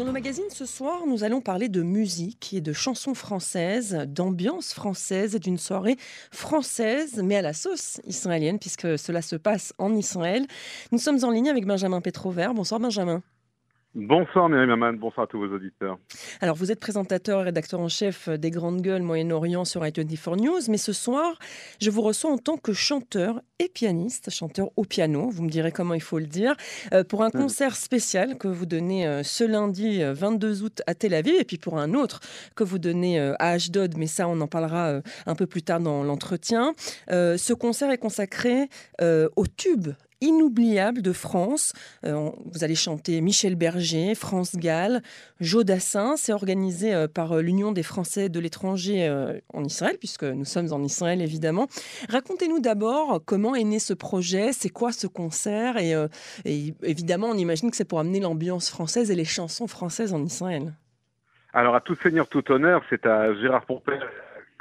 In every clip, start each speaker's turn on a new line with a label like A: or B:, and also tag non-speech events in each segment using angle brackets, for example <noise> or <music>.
A: Dans le magazine ce soir, nous allons parler de musique et de chansons françaises, d'ambiance française et d'une soirée française, mais à la sauce israélienne, puisque cela se passe en Israël. Nous sommes en ligne avec Benjamin Petrovert. Bonsoir Benjamin.
B: Bonsoir Myriam Aman, bonsoir à tous vos auditeurs.
A: Alors vous êtes présentateur et rédacteur en chef des Grandes Gueules Moyen-Orient sur i24 News, mais ce soir, je vous reçois en tant que chanteur et pianiste, chanteur au piano, vous me direz comment il faut le dire, euh, pour un concert spécial que vous donnez euh, ce lundi 22 euh, août à Tel Aviv, et puis pour un autre que vous donnez à Ashdod, mais ça on en parlera un peu plus tard dans l'entretien. Ce concert est consacré au tube inoubliable de France. Euh, vous allez chanter Michel Berger, France Gall, Jodassin. C'est organisé euh, par euh, l'Union des Français de l'étranger en Israël, puisque nous sommes en Israël évidemment. Racontez-nous d'abord comment est né ce projet, c'est quoi ce concert et, évidemment on imagine que c'est pour amener l'ambiance française et les chansons françaises en Israël.
B: Alors à tout seigneur, tout honneur, c'est à Gérard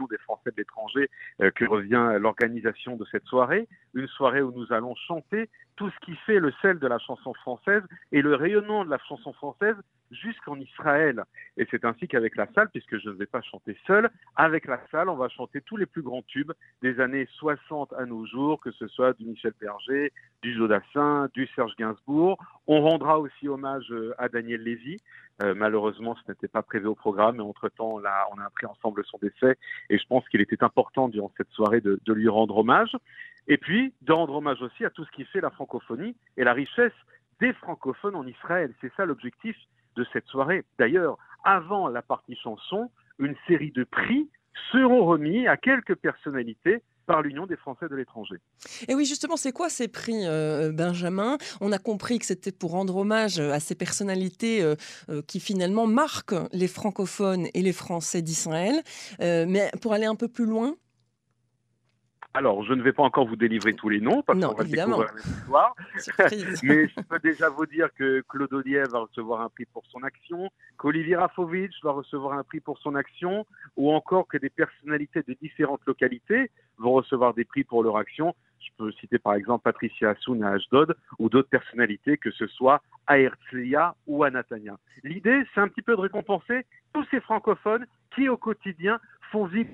B: Des Français de l'étranger euh, que revient l'organisation de cette soirée. Une soirée où nous allons chanter tout ce qui fait le sel de la chanson française et le rayonnement de la chanson française jusqu'en Israël. Et c'est ainsi qu'avec la salle, puisque je ne vais pas chanter seul, avec la salle, on va chanter tous les plus grands tubes des années 60 à nos jours, que ce soit du Michel Berger, du Jodassin, du Serge Gainsbourg. On rendra aussi hommage euh, à Daniel Lévy. Euh, malheureusement, ce n'était pas prévu au programme, mais entre-temps, là, on a appris ensemble son décès, et je pense qu'il était important durant cette soirée de, de lui rendre hommage. Et puis, de rendre hommage aussi à tout ce qui fait la francophonie et la richesse des francophones en Israël. C'est ça l'objectif de cette soirée. D'ailleurs, avant la partie chanson, une série de prix seront remis à quelques personnalités par l'Union des Français de l'étranger.
A: Et oui, justement, c'est quoi ces prix, euh, Benjamin? On a compris que c'était pour rendre hommage à ces personnalités euh, euh, qui finalement marquent les francophones et les Français d'Israël. mais pour aller un peu plus loin
B: alors, je ne vais pas encore vous délivrer tous les noms parce qu'on va découvrir l'histoire. <laughs> <laughs> Mais je peux déjà vous dire que Claude Olivier va recevoir un prix pour son action, qu'Olivier Rafovitch va recevoir un prix pour son action, ou encore que des personnalités de différentes localités vont recevoir des prix pour leur action. Je peux citer par exemple Patricia Assoun à Ashdod ou d'autres personnalités, que ce soit à Herzliya ou à Natania. L'idée, c'est un petit peu de récompenser tous ces francophones qui, au quotidien, font vivre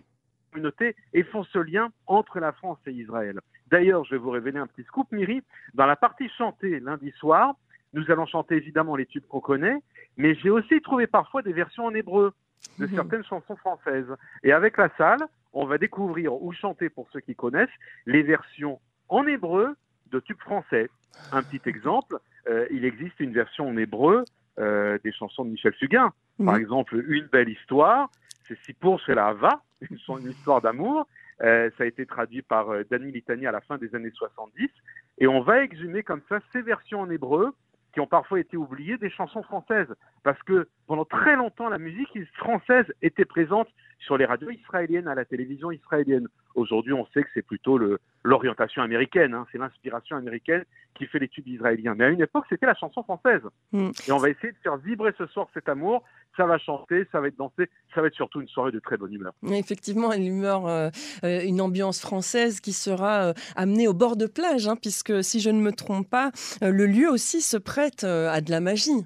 B: et font ce lien entre la France et Israël. D'ailleurs, je vais vous révéler un petit scoop, Miri. Dans la partie chantée lundi soir, nous allons chanter évidemment les tubes qu'on connaît, mais j'ai aussi trouvé parfois des versions en hébreu de mhm. certaines chansons françaises. Et avec la salle, on va découvrir ou chanter, pour ceux qui connaissent, les versions en hébreu de tubes français. Un petit exemple, euh, il existe une version en hébreu euh, des chansons de Michel Fugain. Par exemple, Une belle histoire, c'est Si pour c'est la va, une histoire d'amour. Euh, ça a été traduit par euh, Danny Litani à la fin des années 70. Et on va exhumer comme ça ces versions en hébreu qui ont parfois été oubliées des chansons françaises. Parce que pendant très longtemps, la musique française était présente sur les radios israéliennes, à la télévision israélienne. Aujourd'hui, on sait que c'est plutôt l'orientation américaine, hein. c'est l'inspiration américaine qui fait les tubes israéliens. Mais à une époque, c'était la chanson française. Mm. Et on va essayer de faire vibrer ce soir cet amour. Ça va chanter, ça va être dansé, ça va être surtout une soirée de très bonne humeur.
A: Effectivement, une humeur, euh, euh, une ambiance française qui sera euh, amenée au bord de plage, hein, puisque si je ne me trompe pas, le lieu aussi se prête à de la magie.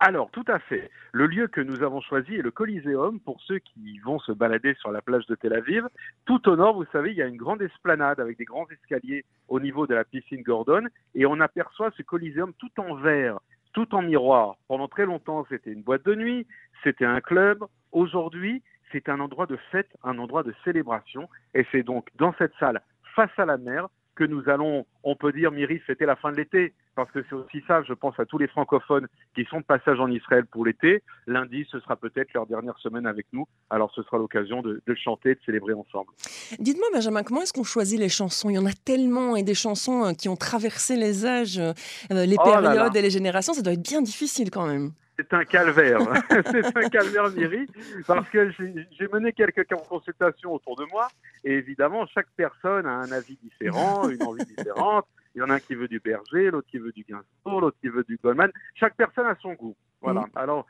B: Alors, tout à fait. Le lieu que nous avons choisi est le Coliseum pour ceux qui vont se balader sur la plage de Tel Aviv. Tout au nord, vous savez, il y a une grande esplanade avec des grands escaliers au niveau de la piscine Gordon et on aperçoit ce Coliseum tout en verre, tout en miroir. Pendant très longtemps, c'était une boîte de nuit, c'était un club. Aujourd'hui, c'est un endroit de fête, un endroit de célébration et c'est donc dans cette salle face à la mer que nous allons, on peut dire, Myris, c'était la fin de l'été, parce que c'est aussi ça, je pense à tous les francophones qui sont de passage en Israël pour l'été. Lundi, ce sera peut-être leur dernière semaine avec nous, alors ce sera l'occasion de, chanter, de célébrer ensemble.
A: Dites-moi, Benjamin, comment est-ce qu'on choisit les chansons? Il y en a tellement, et des chansons euh, qui ont traversé les âges, euh, les oh périodes et les générations, ça doit être bien difficile quand même
B: c'est un calvaire. <laughs> c'est un calvaire, Miri, parce que j'ai mené quelques consultations autour de moi, et évidemment, chaque personne a un avis différent, une envie différente. Il y en a un qui veut du Berger, l'autre qui veut du Gainsbourg, l'autre qui veut du Goldman. Chaque personne a son goût. Voilà. Mm. Alors,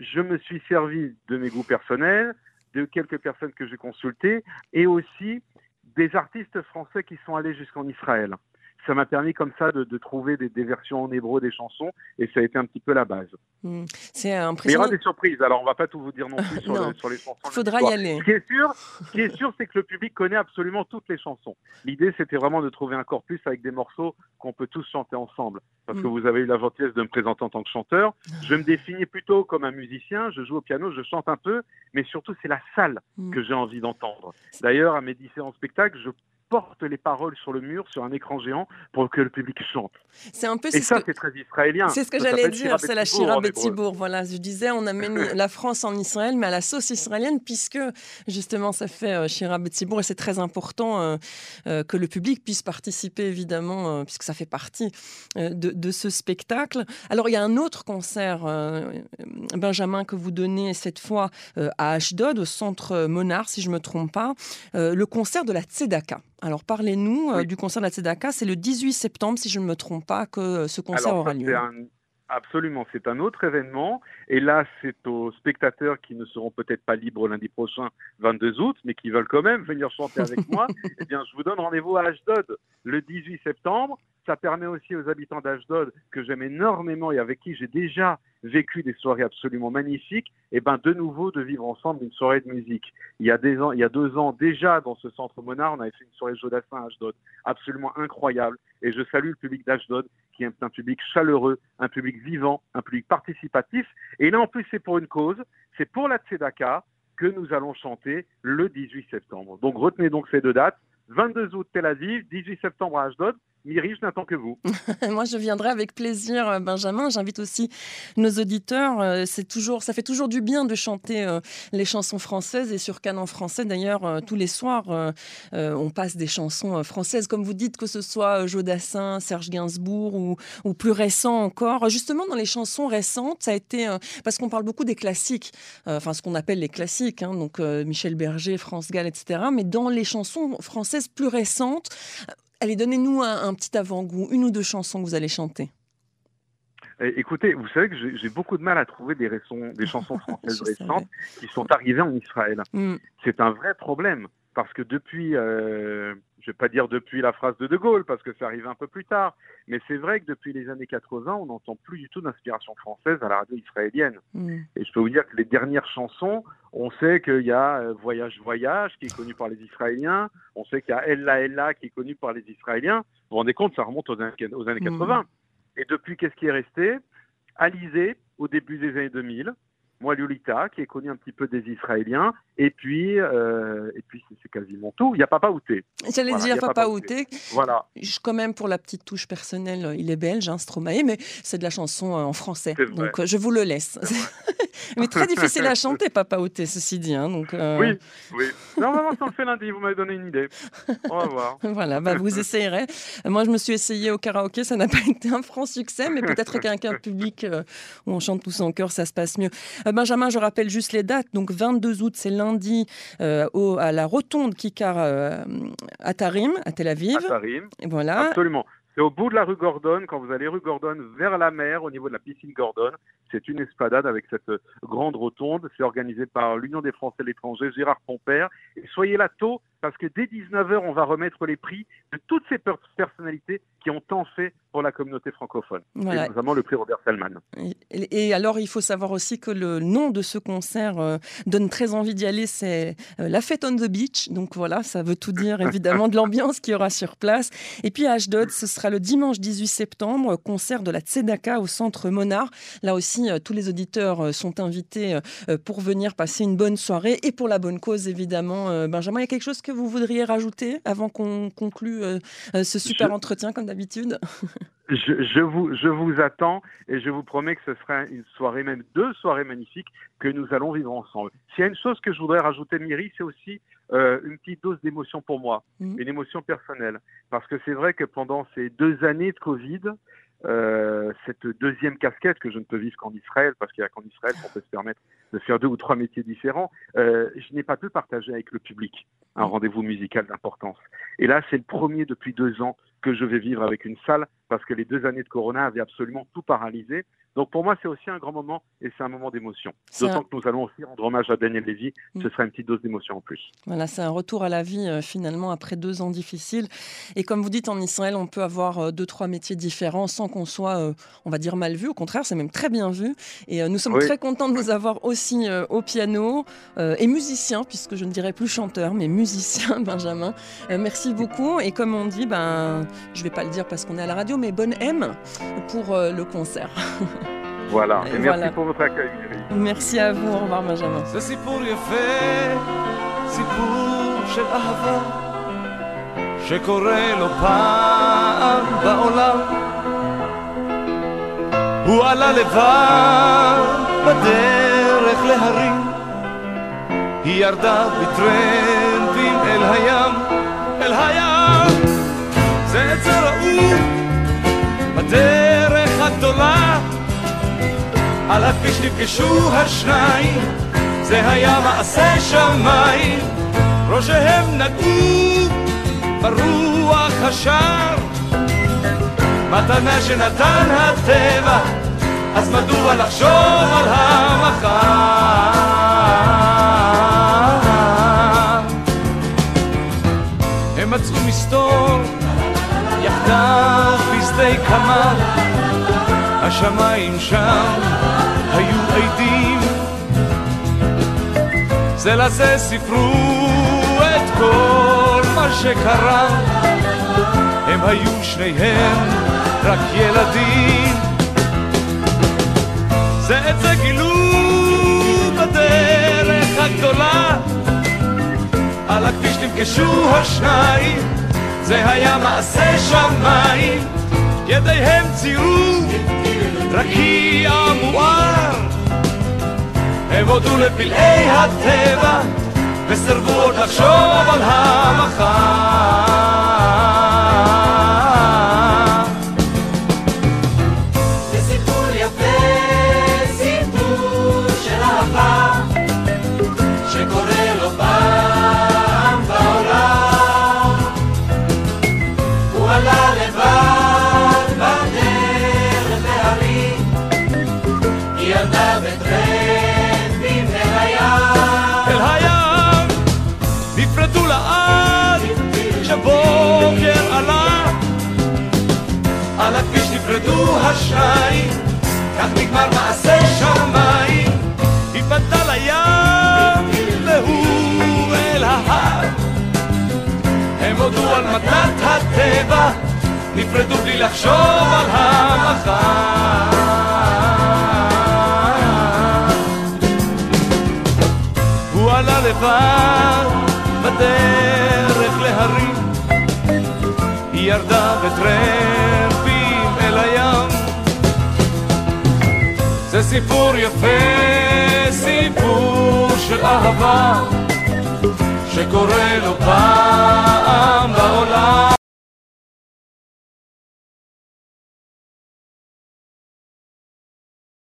B: je me suis servi de mes goûts personnels, de quelques personnes que j'ai consultées, et aussi des artistes français qui sont allés jusqu'en Israël. Ça m'a permis comme ça de, trouver des, versions en hébreu des chansons et ça a été un petit peu la base.
A: Hmm. C'est impressionnant.
B: il y aura des surprises, alors on va pas tout vous dire non plus <laughs> sur, les chansons.
A: Il faudra y aller.
B: Ce qui est sûr, ce qui est sûr, c'est que le public connaît absolument toutes les chansons. L'idée, c'était vraiment de trouver un corpus avec des morceaux qu'on peut tous chanter ensemble. Parce que hmm. vous avez eu la gentillesse de me présenter en tant que chanteur. Je me définis plutôt comme un musicien. Je joue au piano, je chante un peu, mais surtout c'est la salle hmm. que j'ai envie d'entendre. D'ailleurs, à mes différents spectacles, je porte les paroles sur le mur, sur un écran géant, pour que le public chante.
A: C'est un peu.
B: Et ça, c'est très israélien.
A: C'est ce que j'allais dire. C'est la Shira Betibour. Voilà, je disais, on amène la France en Israël, mais à la sauce israélienne, puisque justement, ça fait euh, Shira Betibour, et c'est très important euh, euh, que le public puisse participer, évidemment, puisque ça fait partie de, ce spectacle. Alors, il y a un autre concert, Benjamin, que vous donnez cette fois à Ashdod, au centre Monar, si je ne me trompe pas, le concert de la Tzedaka. Alors parlez-nous euh, du concert de la Tzedaka. C'est le 18 septembre, si je ne me trompe pas, que euh, ce concert aura lieu.
B: Absolument, c'est un autre événement. Et là, c'est aux spectateurs qui ne seront peut-être pas libres lundi prochain, 22 août, mais qui veulent quand même venir chanter avec <laughs> moi. eh bien, je vous donne rendez-vous à Ashdod le 18 septembre. Ça permet aussi aux habitants d'Ashdod, que j'aime énormément et avec qui j'ai déjà vécu des soirées absolument magnifiques, et eh ben de nouveau de vivre ensemble une soirée de musique. Il y a deux ans déjà dans ce centre Monard, on avait fait une soirée Jodassin à Ashdod, absolument incroyable. Et je salue le public d'Ashdod, qui est un public chaleureux, un public vivant, un public participatif. Et là en plus c'est pour une cause, c'est pour la Tzedaka que nous allons chanter le 18 septembre. Donc retenez donc ces deux dates. 22 août Tel Aviv, 18 septembre à Ashdod. Myri, je n'attends que vous. <laughs>
A: Moi, je viendrai avec plaisir, euh, Benjamin. J'invite aussi nos auditeurs. Euh, c'est toujours, ça fait toujours du bien de chanter euh, les chansons françaises et sur Canon français. D'ailleurs, tous les soirs, on passe des chansons françaises, comme vous dites, que ce soit Jodassin, Serge Gainsbourg ou, plus récent encore. Justement, dans les chansons récentes, ça a été parce qu'on parle beaucoup des classiques, enfin ce qu'on appelle les classiques, hein, donc Michel Berger, France Gall, etc. Mais dans les chansons françaises plus récentes, Allez, donnez-nous un, petit avant-goût, une ou deux chansons que vous allez chanter.
B: Eh, écoutez, vous savez que j'ai beaucoup de mal à trouver des, des chansons <laughs> françaises récentes qui sont arrivées en Israël. Mm. C'est un vrai problème parce que depuis, euh, je vais pas dire depuis la phrase de De Gaulle, parce que ça arrive un peu plus tard, mais c'est vrai que depuis les années 80, on n'entend plus du tout d'inspiration française à la radio israélienne. Mm. Et je peux vous dire que les dernières chansons, on sait qu'il y a euh, Voyage Voyage, qui est connu par les Israéliens, on sait qu'il y a Ella Ella, qui est connu par les Israéliens. Vous vous rendez compte, ça remonte aux années, aux années 80. Mm. Et depuis, qu'est-ce qui est resté? Alizé, au début des années 2000, moi Lolita, qui est connu un petit peu des Israéliens, et puis, euh, et puis c'est quasiment tout. Il y a Papa Outé.
A: J'allais dire Papa, Outé. Voilà. Je, quand même, pour la petite touche personnelle, il est belge, hein, Stromae, mais c'est de la chanson euh, en français. Donc je vous le laisse. <laughs> mais très difficile à chanter, Papa Outé, ceci dit. Hein, donc,
B: euh, Oui, oui. Normalement, ça le fait lundi. Vous m'avez donné une idée. On va voir. <laughs>
A: voilà, bah, vous essayerez. Moi, je me suis essayé au karaoké. Ça n'a pas <laughs> été un franc succès, mais peut-être qu'avec un public où on chante tous en chœur, ça se passe mieux. Euh, Benjamin, je rappelle juste les dates. Donc 22 août, c'est lundi euh, à la rotonde Kikar euh, à Tarim, à Tel Aviv. À
B: Tarim. Voilà. Absolument. C'est au bout de la rue Gordon, quand vous allez rue Gordon vers la mer, au niveau de la piscine Gordon. C'est une espadade avec cette grande rotonde. C'est organisé par l'Union des Français à l'étranger, Gérard Pompère. Et soyez là tôt, parce que dès 19h, on va remettre les prix de toutes ces personnalités qui ont tant fait pour la communauté francophone, notamment le prix Robert Salman.
A: Et, alors, il faut savoir aussi que le nom de ce concert euh, donne très envie d'y aller, c'est euh, La Fête on the Beach. Donc voilà, ça veut tout dire évidemment de l'ambiance qu'il y aura sur place. Et puis à Ashdod, ce sera le dimanche 18 septembre, concert de la Tzedaka au centre Monar. Là aussi, euh, tous les auditeurs sont invités pour venir passer une bonne soirée et pour la bonne cause, évidemment. Benjamin, il y a quelque chose que vous voudriez rajouter avant qu'on conclue ce super entretien comme d'habitude? <laughs>
B: Je, vous, je vous attends et je vous promets que ce sera une soirée, même deux soirées magnifiques que nous allons vivre ensemble. S'il y a une chose que je voudrais rajouter, Myri, c'est aussi euh, une petite dose d'émotion pour moi, mmh. une émotion personnelle. Parce que c'est vrai que pendant ces deux années de Covid, euh, cette deuxième casquette que je ne peux vivre qu'en Israël, parce qu'il n'y a qu'en Israël qu'on peut se permettre de faire deux ou trois métiers différents, euh, je n'ai pas pu partager avec le public un mmh. rendez-vous musical d'importance. Et là, c'est le premier depuis deux ans que je vais vivre avec une salle, parce que les deux années de Corona avaient absolument tout paralysé. Donc pour moi, c'est aussi un grand moment et c'est un moment d'émotion. D'autant que nous allons aussi rendre hommage à Daniel Lévy, ce mm. sera une petite dose d'émotion en plus.
A: Voilà, c'est un retour à la vie euh, finalement après deux ans difficiles. Et comme vous dites, en Israël, on peut avoir euh, deux, trois métiers différents sans qu'on soit, euh, on va dire, mal vu. Au contraire, c'est même très bien vu. Et nous sommes très contents de vous avoir aussi au piano et musicien, puisque je ne dirais plus chanteur, mais musicien, <laughs> Benjamin. merci beaucoup. Et comme on dit, ben, je ne vais pas le dire parce qu'on est à la radio, mais bonne M pour le concert. <laughs>
B: Voilà, et, merci pour votre accueil.
A: Merci à vous, au revoir Benjamin.
C: זה סיפור יפה, סיפור של אהבה, שקורה לו פעם בעולם. הוא עלה לבד בדרך להרים, היא ירדה בטרמפים אל הים, אל הים. זה עצר רעום בדרך הגדולה על הכביש נפגשו השניים, זה היה מעשה שמיים, ראשיהם נגעו ברוח השער. מתנה שנתן הטבע, אז מדוע לחשוב על המחר? הם מצאו מסתור יחדיו בשדה קמר, השמיים שם זה לזה סיפרו את כל מה שקרה. הם היו שניהם רק ילדים. זה את זה גילו בדרך הגדולה. על הכביש נפגשו השניים זה היה מעשה שמיים. ידיהם ציירו רקיע מואר הם הודו לפלאי הטבע וסירבו עוד לחשוב על המחר נפרדו השניים, כך נגמר מעשה שמיים. היא פנתה לים, והוא אל ההר. הם הודו על מתנת הטבע, נפרדו בלי לחשוב על המחר. בדרך להרים, היא ירדה של הים. זה סיפור יפה, סיפור של אהבה, שקורה לו פעם בעולם.